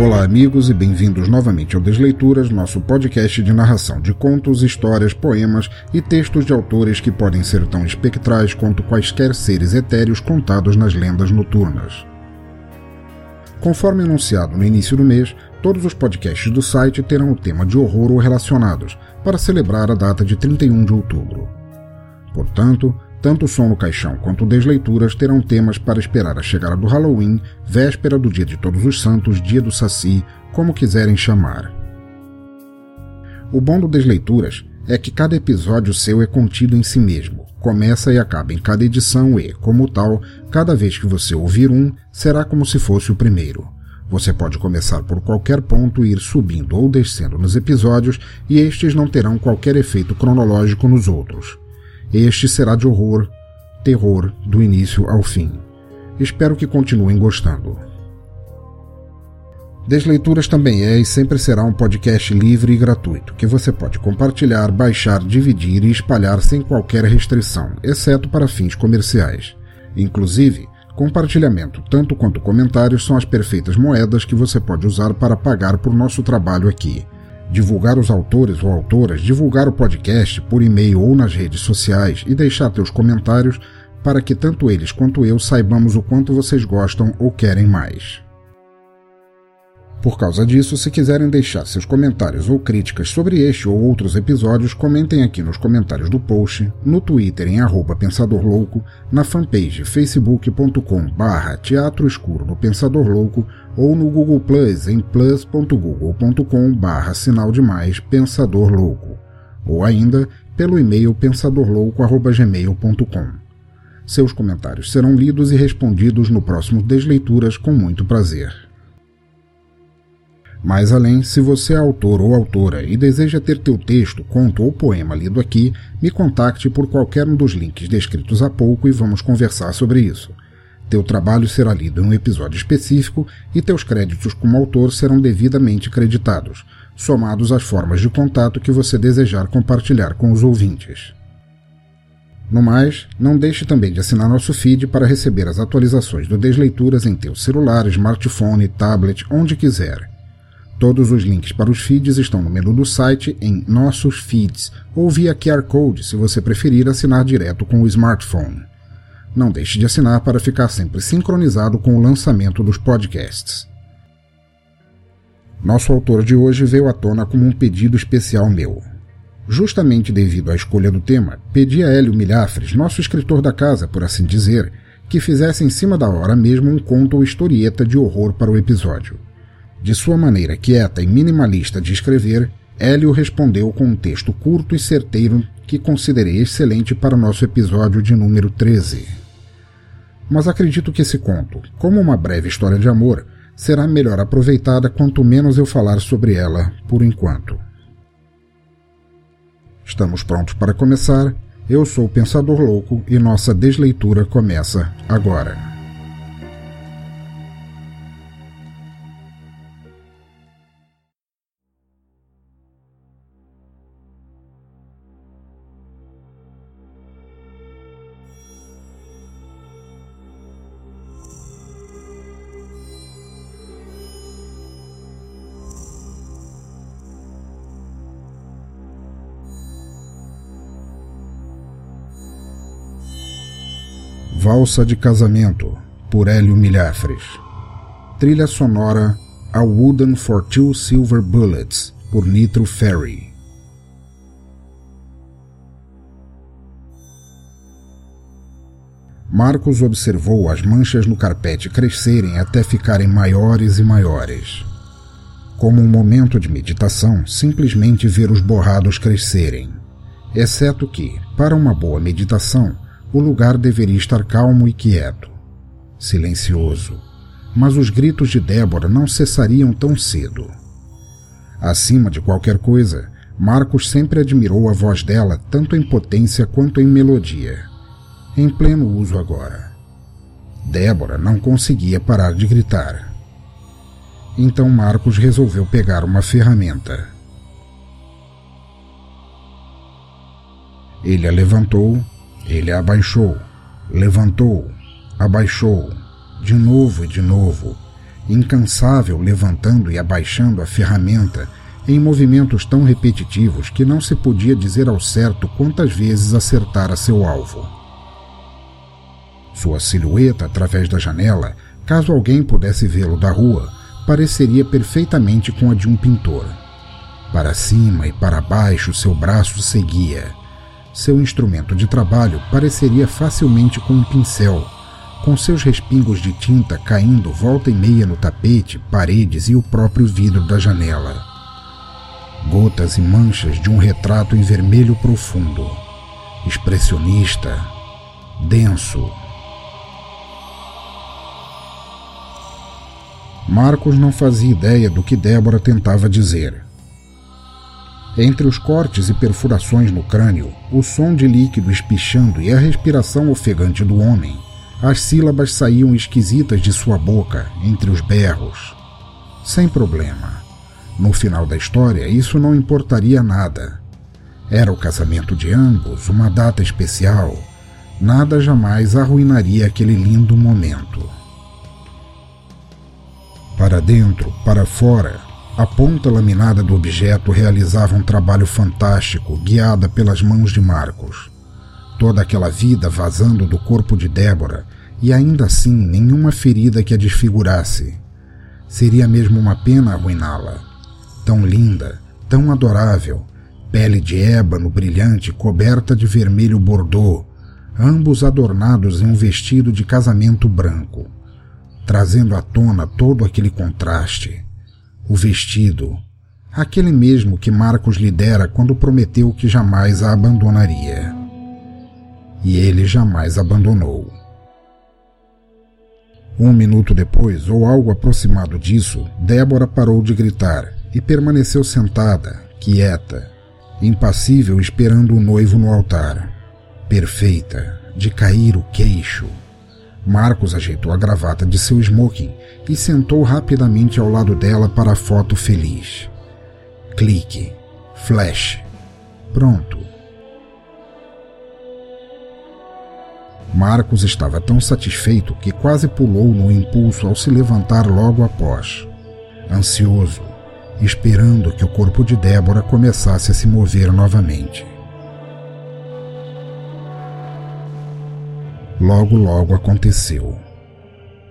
Olá, amigos, e bem-vindos novamente ao Desleituras, nosso podcast de narração de contos, histórias, poemas e textos de autores que podem ser tão espectrais quanto quaisquer seres etéreos contados nas lendas noturnas. Conforme anunciado no início do mês, todos os podcasts do site terão o tema de horror ou relacionados, para celebrar a data de 31 de outubro. Portanto, tanto o Som no Caixão quanto Desleituras terão temas para esperar a chegada do Halloween, véspera do Dia de Todos os Santos, Dia do Saci, como quiserem chamar. O bom do Desleituras é que cada episódio seu é contido em si mesmo, começa e acaba em cada edição e, como tal, cada vez que você ouvir um, será como se fosse o primeiro. Você pode começar por qualquer ponto e ir subindo ou descendo nos episódios, e estes não terão qualquer efeito cronológico nos outros. Este será de horror, terror do início ao fim. Espero que continuem gostando. Desleituras também é e sempre será um podcast livre e gratuito, que você pode compartilhar, baixar, dividir e espalhar sem qualquer restrição, exceto para fins comerciais. Inclusive, compartilhamento tanto quanto comentários são as perfeitas moedas que você pode usar para pagar por nosso trabalho aqui divulgar os autores ou autoras, divulgar o podcast por e-mail ou nas redes sociais e deixar teus comentários para que tanto eles quanto eu saibamos o quanto vocês gostam ou querem mais. Por causa disso, se quiserem deixar seus comentários ou críticas sobre este ou outros episódios, comentem aqui nos comentários do post, no Twitter em arroba Pensador Louco, na fanpage facebook.com barra Teatro Escuro do Pensador Louco ou no Google Plus em plus.google.com barra sinal de mais Pensador Louco, ou ainda pelo e-mail pensadorlouco.gmail.com. Seus comentários serão lidos e respondidos no próximo Desleituras com muito prazer. Mais além, se você é autor ou autora e deseja ter teu texto, conto ou poema lido aqui, me contacte por qualquer um dos links descritos há pouco e vamos conversar sobre isso. Teu trabalho será lido em um episódio específico e teus créditos como autor serão devidamente creditados, somados às formas de contato que você desejar compartilhar com os ouvintes. No mais, não deixe também de assinar nosso feed para receber as atualizações do Desleituras em teu celular, smartphone, tablet, onde quiser. Todos os links para os feeds estão no menu do site em Nossos Feeds ou via QR Code se você preferir assinar direto com o smartphone. Não deixe de assinar para ficar sempre sincronizado com o lançamento dos podcasts. Nosso autor de hoje veio à tona como um pedido especial meu. Justamente devido à escolha do tema, pedi a Hélio Milhafres, nosso escritor da casa, por assim dizer, que fizesse em cima da hora mesmo um conto ou historieta de horror para o episódio. De sua maneira quieta e minimalista de escrever, Hélio respondeu com um texto curto e certeiro que considerei excelente para o nosso episódio de número 13. Mas acredito que esse conto, como uma breve história de amor, será melhor aproveitada quanto menos eu falar sobre ela por enquanto. Estamos prontos para começar. Eu sou o Pensador Louco e nossa desleitura começa agora. Valsa de Casamento, por Hélio Milhafres. Trilha sonora A Wooden for Two Silver Bullets, por Nitro Ferry. Marcos observou as manchas no carpete crescerem até ficarem maiores e maiores. Como um momento de meditação, simplesmente ver os borrados crescerem. Exceto que, para uma boa meditação, o lugar deveria estar calmo e quieto. Silencioso. Mas os gritos de Débora não cessariam tão cedo. Acima de qualquer coisa, Marcos sempre admirou a voz dela tanto em potência quanto em melodia em pleno uso agora. Débora não conseguia parar de gritar. Então Marcos resolveu pegar uma ferramenta. Ele a levantou, ele abaixou, levantou, abaixou, de novo e de novo, incansável levantando e abaixando a ferramenta em movimentos tão repetitivos que não se podia dizer ao certo quantas vezes acertara seu alvo. Sua silhueta através da janela, caso alguém pudesse vê-lo da rua, pareceria perfeitamente com a de um pintor. Para cima e para baixo seu braço seguia. Seu instrumento de trabalho pareceria facilmente com um pincel, com seus respingos de tinta caindo volta e meia no tapete, paredes e o próprio vidro da janela. Gotas e manchas de um retrato em vermelho profundo, expressionista, denso, Marcos não fazia ideia do que Débora tentava dizer. Entre os cortes e perfurações no crânio, o som de líquido espichando e a respiração ofegante do homem, as sílabas saíam esquisitas de sua boca entre os berros. Sem problema. No final da história, isso não importaria nada. Era o casamento de ambos, uma data especial. Nada jamais arruinaria aquele lindo momento. Para dentro, para fora, a ponta laminada do objeto realizava um trabalho fantástico, guiada pelas mãos de Marcos. Toda aquela vida vazando do corpo de Débora, e ainda assim nenhuma ferida que a desfigurasse. Seria mesmo uma pena arruiná-la. Tão linda, tão adorável, pele de ébano brilhante coberta de vermelho bordô, ambos adornados em um vestido de casamento branco trazendo à tona todo aquele contraste. O vestido, aquele mesmo que Marcos lhe dera quando prometeu que jamais a abandonaria. E ele jamais abandonou. Um minuto depois, ou algo aproximado disso, Débora parou de gritar e permaneceu sentada, quieta, impassível, esperando o noivo no altar. Perfeita, de cair o queixo. Marcos ajeitou a gravata de seu smoking e sentou rapidamente ao lado dela para a foto feliz. Clique. Flash. Pronto. Marcos estava tão satisfeito que quase pulou no impulso ao se levantar logo após. Ansioso, esperando que o corpo de Débora começasse a se mover novamente. Logo, logo aconteceu.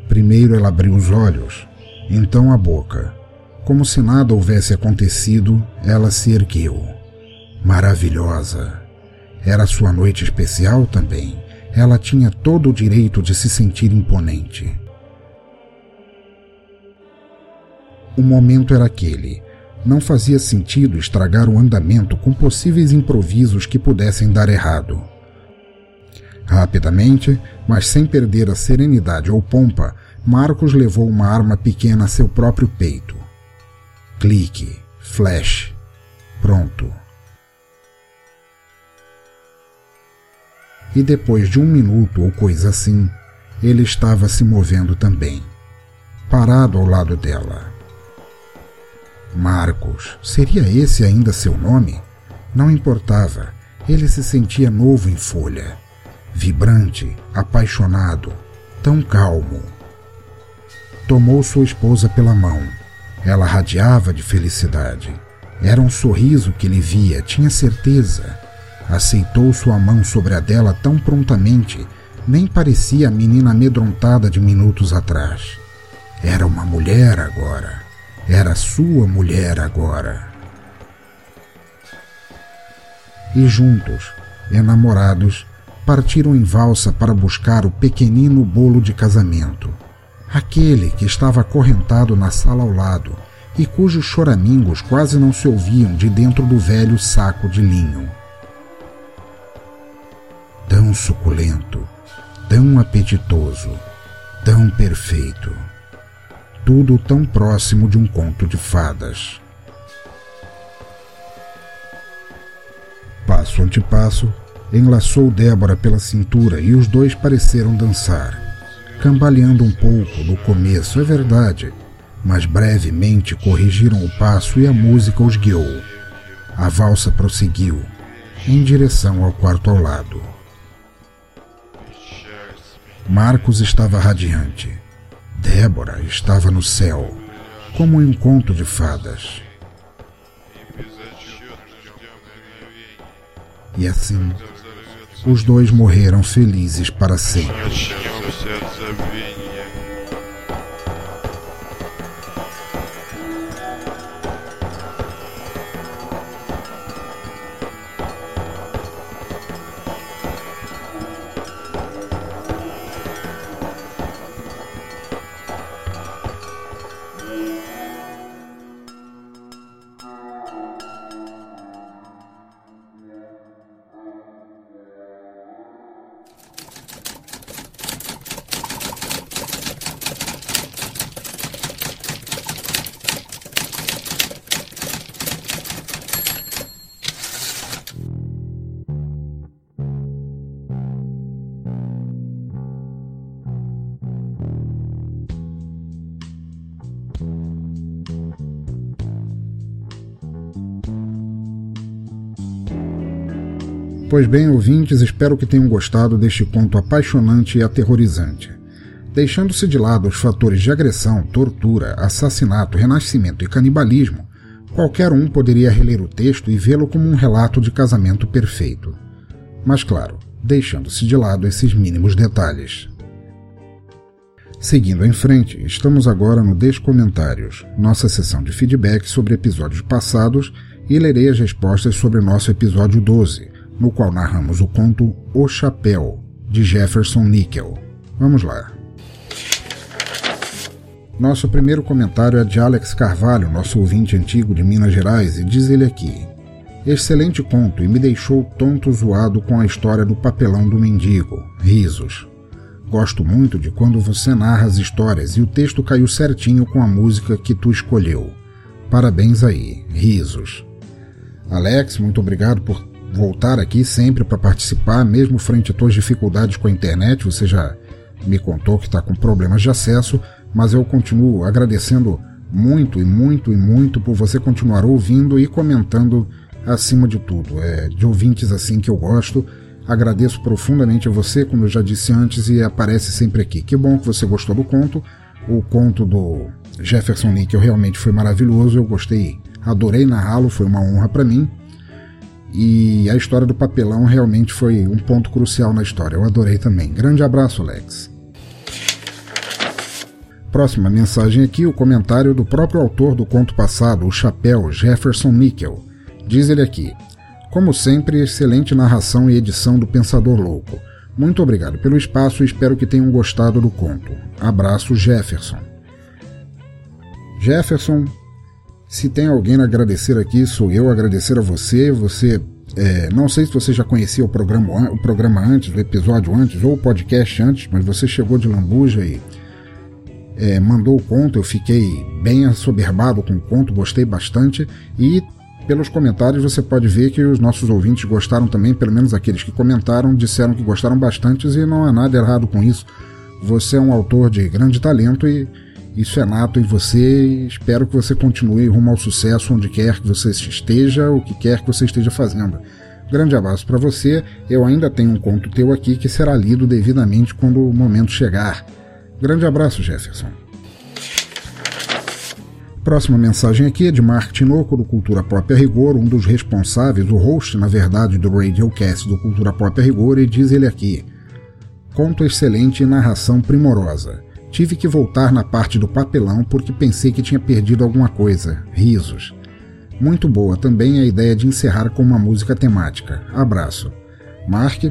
Primeiro ela abriu os olhos, então a boca. Como se nada houvesse acontecido, ela se ergueu. Maravilhosa. Era sua noite especial também. Ela tinha todo o direito de se sentir imponente. O momento era aquele. Não fazia sentido estragar o andamento com possíveis improvisos que pudessem dar errado. Rapidamente, mas sem perder a serenidade ou pompa, Marcos levou uma arma pequena a seu próprio peito. Clique, flash, pronto. E depois de um minuto ou coisa assim, ele estava se movendo também, parado ao lado dela. Marcos, seria esse ainda seu nome? Não importava, ele se sentia novo em folha vibrante, apaixonado, tão calmo. Tomou sua esposa pela mão. Ela radiava de felicidade. Era um sorriso que ele via, tinha certeza. Aceitou sua mão sobre a dela tão prontamente, nem parecia a menina amedrontada de minutos atrás. Era uma mulher agora. Era sua mulher agora. e juntos, enamorados, partiram em valsa para buscar o pequenino bolo de casamento. Aquele que estava acorrentado na sala ao lado e cujos choramingos quase não se ouviam de dentro do velho saco de linho. Tão suculento, tão apetitoso, tão perfeito. Tudo tão próximo de um conto de fadas. Passo ante passo, enlaçou Débora pela cintura e os dois pareceram dançar. Cambaleando um pouco no começo, é verdade, mas brevemente corrigiram o passo e a música os guiou. A valsa prosseguiu, em direção ao quarto ao lado. Marcos estava radiante. Débora estava no céu, como um conto de fadas. E assim, os dois morreram felizes para sempre. Pois bem, ouvintes, espero que tenham gostado deste conto apaixonante e aterrorizante. Deixando-se de lado os fatores de agressão, tortura, assassinato, renascimento e canibalismo, qualquer um poderia reler o texto e vê-lo como um relato de casamento perfeito. Mas, claro, deixando-se de lado esses mínimos detalhes. Seguindo em frente, estamos agora no Descomentários, nossa sessão de feedback sobre episódios passados, e lerei as respostas sobre nosso episódio 12, no qual narramos o conto O Chapéu, de Jefferson Nickel. Vamos lá. Nosso primeiro comentário é de Alex Carvalho, nosso ouvinte antigo de Minas Gerais, e diz ele aqui: Excelente conto e me deixou tonto zoado com a história do papelão do mendigo. Risos. Gosto muito de quando você narra as histórias e o texto caiu certinho com a música que tu escolheu. Parabéns aí. Risos. Alex, muito obrigado por voltar aqui sempre para participar, mesmo frente a tuas dificuldades com a internet. Você já me contou que está com problemas de acesso, mas eu continuo agradecendo muito e muito e muito por você continuar ouvindo e comentando acima de tudo. É de ouvintes assim que eu gosto. Agradeço profundamente a você, como eu já disse antes, e aparece sempre aqui. Que bom que você gostou do conto. O conto do Jefferson Nickel realmente foi maravilhoso. Eu gostei, adorei narrá-lo, foi uma honra para mim. E a história do papelão realmente foi um ponto crucial na história. Eu adorei também. Grande abraço, Alex. Próxima mensagem aqui, o comentário do próprio autor do conto passado, O Chapéu, Jefferson Nickel. Diz ele aqui: Como sempre, excelente narração e edição do Pensador Louco. Muito obrigado pelo espaço e espero que tenham gostado do conto. Abraço, Jefferson. Jefferson, se tem alguém a agradecer aqui, sou eu agradecer a você. Você, é, não sei se você já conhecia o programa, o programa antes, o episódio antes, ou o podcast antes, mas você chegou de Lambuja e é, mandou o conto. Eu fiquei bem assoberbado com o conto, gostei bastante. E pelos comentários você pode ver que os nossos ouvintes gostaram também, pelo menos aqueles que comentaram, disseram que gostaram bastante e não há nada errado com isso. Você é um autor de grande talento e isso é nato em você. Espero que você continue rumo ao sucesso onde quer que você esteja, o que quer que você esteja fazendo. Grande abraço para você. Eu ainda tenho um conto teu aqui que será lido devidamente quando o momento chegar. Grande abraço, Jefferson. Próxima mensagem aqui é de Mark Tinoco, do Cultura Pop a Rigor, um dos responsáveis, o host, na verdade, do Radiocast do Cultura Pop a Rigor, e diz ele aqui: Conto excelente e narração primorosa. Tive que voltar na parte do papelão porque pensei que tinha perdido alguma coisa. Risos. Muito boa também a ideia de encerrar com uma música temática. Abraço. Mark.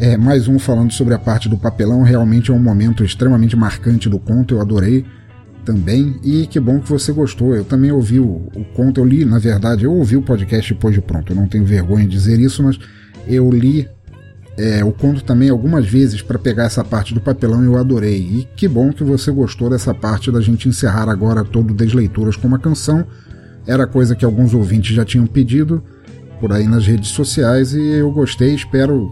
É, mais um falando sobre a parte do papelão. Realmente é um momento extremamente marcante do conto. Eu adorei também. E que bom que você gostou. Eu também ouvi o, o conto. Eu li, na verdade, eu ouvi o podcast depois de pronto. Eu não tenho vergonha de dizer isso, mas eu li é, o conto também algumas vezes para pegar essa parte do papelão e eu adorei. E que bom que você gostou dessa parte da gente encerrar agora todo Desleituras com uma canção. Era coisa que alguns ouvintes já tinham pedido por aí nas redes sociais e eu gostei, espero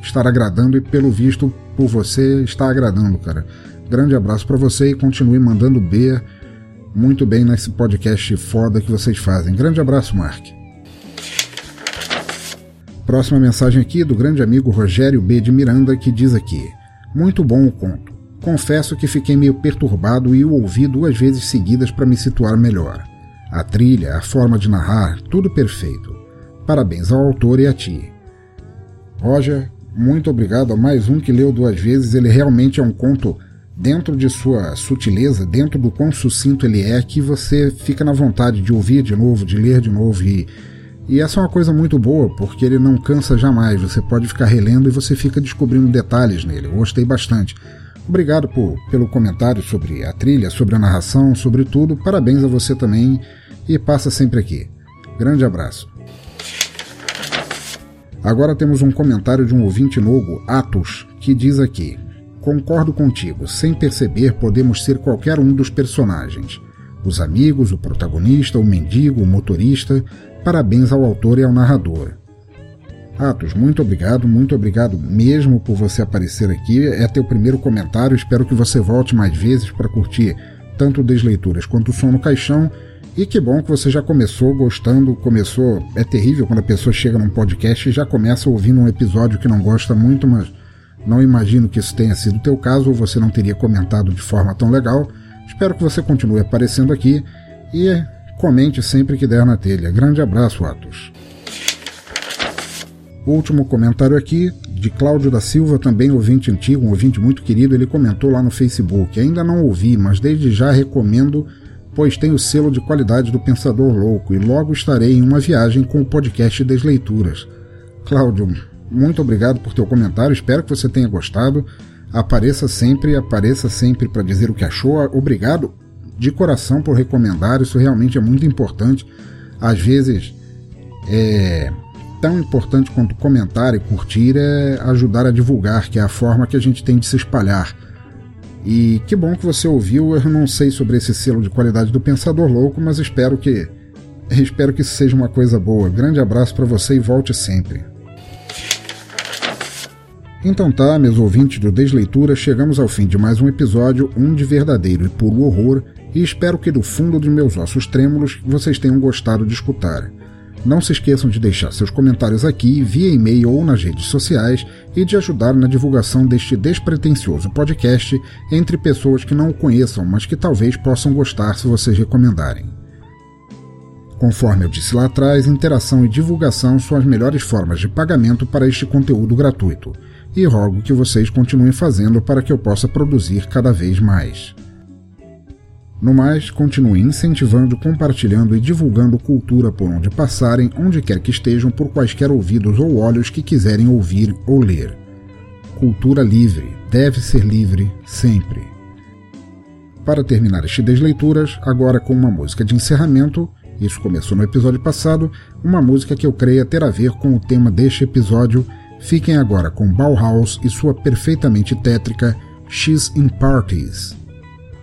estar agradando e pelo visto por você está agradando, cara. Grande abraço para você e continue mandando B muito bem nesse podcast foda que vocês fazem. Grande abraço, Mark. Próxima mensagem aqui do grande amigo Rogério B. de Miranda, que diz aqui: Muito bom o conto. Confesso que fiquei meio perturbado e o ouvi duas vezes seguidas para me situar melhor. A trilha, a forma de narrar, tudo perfeito. Parabéns ao autor e a ti. Roger, muito obrigado a mais um que leu duas vezes. Ele realmente é um conto dentro de sua sutileza, dentro do quão sucinto ele é, que você fica na vontade de ouvir de novo, de ler de novo e e essa é uma coisa muito boa, porque ele não cansa jamais. Você pode ficar relendo e você fica descobrindo detalhes nele. Eu gostei bastante. Obrigado por, pelo comentário sobre a trilha, sobre a narração, sobre tudo. Parabéns a você também e passa sempre aqui. Grande abraço. Agora temos um comentário de um ouvinte novo, Atos, que diz aqui: Concordo contigo, sem perceber podemos ser qualquer um dos personagens. Os amigos, o protagonista, o mendigo, o motorista, Parabéns ao autor e ao narrador. Atos, muito obrigado, muito obrigado mesmo por você aparecer aqui. É teu primeiro comentário, espero que você volte mais vezes para curtir tanto Desleituras quanto o Som no Caixão. E que bom que você já começou gostando, começou. É terrível quando a pessoa chega num podcast e já começa ouvindo um episódio que não gosta muito, mas não imagino que isso tenha sido o teu caso ou você não teria comentado de forma tão legal. Espero que você continue aparecendo aqui e Comente sempre que der na telha. Grande abraço, Atos. Último comentário aqui, de Cláudio da Silva, também ouvinte antigo, um ouvinte muito querido, ele comentou lá no Facebook. Ainda não ouvi, mas desde já recomendo, pois tem o selo de qualidade do Pensador Louco e logo estarei em uma viagem com o podcast das leituras. Cláudio, muito obrigado por teu comentário, espero que você tenha gostado. Apareça sempre, apareça sempre para dizer o que achou. Obrigado de coração por recomendar, isso realmente é muito importante. Às vezes é tão importante quanto comentar e curtir é ajudar a divulgar, que é a forma que a gente tem de se espalhar. E que bom que você ouviu. Eu não sei sobre esse selo de qualidade do Pensador Louco, mas espero que espero que isso seja uma coisa boa. Grande abraço para você e volte sempre. Então tá, meus ouvintes do Desleitura, chegamos ao fim de mais um episódio, um de verdadeiro e puro horror, e espero que do fundo dos meus ossos trêmulos vocês tenham gostado de escutar. Não se esqueçam de deixar seus comentários aqui, via e-mail ou nas redes sociais e de ajudar na divulgação deste despretensioso podcast entre pessoas que não o conheçam, mas que talvez possam gostar se vocês recomendarem. Conforme eu disse lá atrás, interação e divulgação são as melhores formas de pagamento para este conteúdo gratuito, e rogo que vocês continuem fazendo para que eu possa produzir cada vez mais. No mais, continue incentivando, compartilhando e divulgando cultura por onde passarem, onde quer que estejam, por quaisquer ouvidos ou olhos que quiserem ouvir ou ler. Cultura livre deve ser livre sempre. Para terminar este Desleituras, agora com uma música de encerramento, isso começou no episódio passado, uma música que eu creia ter a ver com o tema deste episódio. Fiquem agora com Bauhaus e sua perfeitamente tétrica She's in Parties.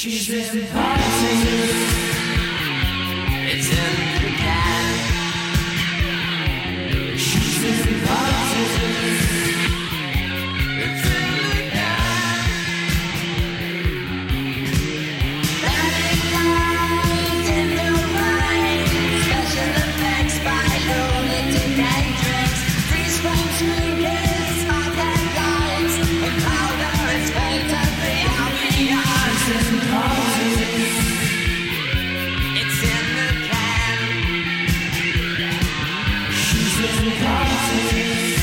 She's been partying. It's in the can. She's been partying. Thank you.